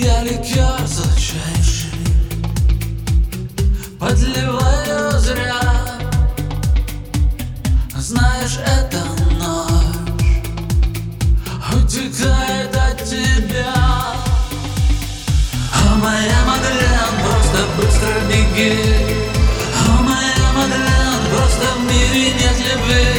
Я ликер сладчайший Подливаю зря. Знаешь, это ночь. Утекает от тебя. А моя Мадлен, просто быстро беги. А моя Мадлен, просто в мире нет любви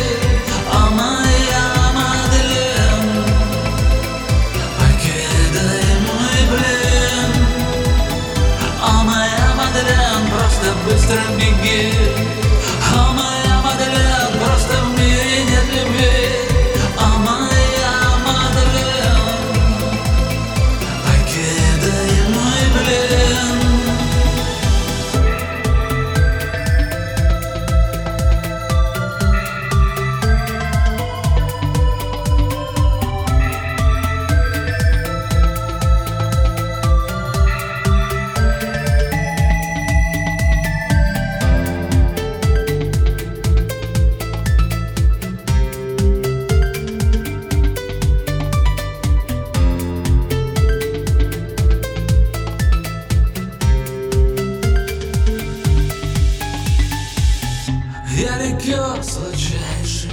сладчайший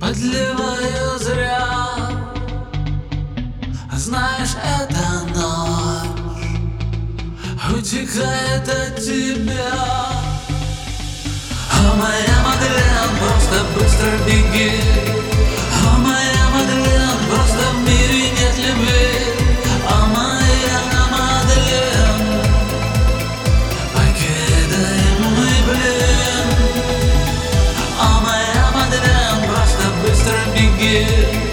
Подливаю зря. Знаешь, это ночь Утекает от тебя. А моя Мадлен, просто быстро беги беги